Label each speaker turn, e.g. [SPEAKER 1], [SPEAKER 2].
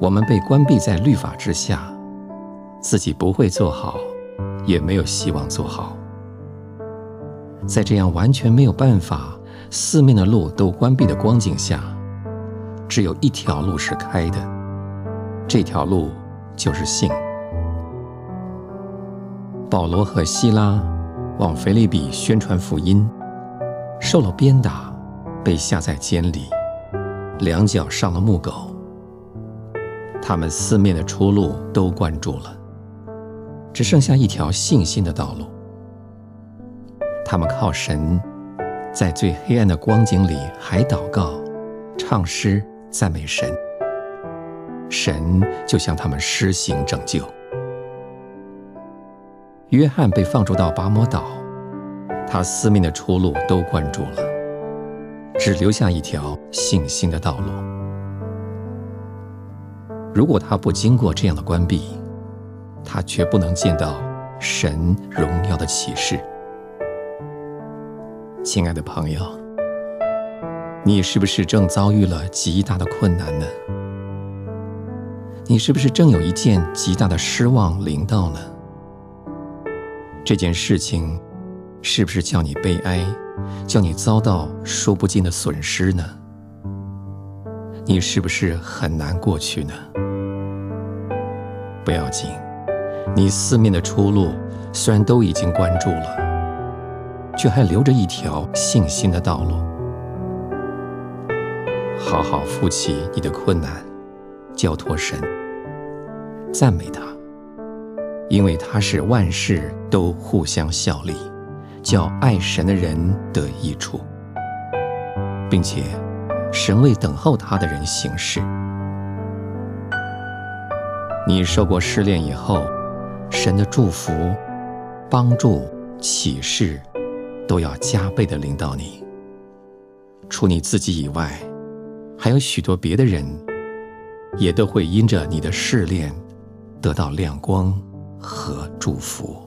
[SPEAKER 1] 我们被关闭在律法之下，自己不会做好，也没有希望做好。在这样完全没有办法，四面的路都关闭的光景下，只有一条路是开的，这条路就是信。保罗和西拉往腓立比宣传福音，受了鞭打，被下在监里，两脚上了木狗。他们四面的出路都关住了，只剩下一条信心的道路。他们靠神，在最黑暗的光景里还祷告、唱诗、赞美神，神就向他们施行拯救。约翰被放逐到拔摩岛，他四面的出路都关住了，只留下一条信心的道路。如果他不经过这样的关闭，他绝不能见到神荣耀的启示。亲爱的朋友，你是不是正遭遇了极大的困难呢？你是不是正有一件极大的失望临到呢？这件事情是不是叫你悲哀，叫你遭到说不尽的损失呢？你是不是很难过去呢？不要紧，你四面的出路虽然都已经关住了。却还留着一条信心的道路。好好负起你的困难，交托神，赞美他，因为他使万事都互相效力，叫爱神的人得益处，并且神为等候他的人行事。你受过试炼以后，神的祝福、帮助、启示。都要加倍的领导你。除你自己以外，还有许多别的人，也都会因着你的试炼，得到亮光和祝福。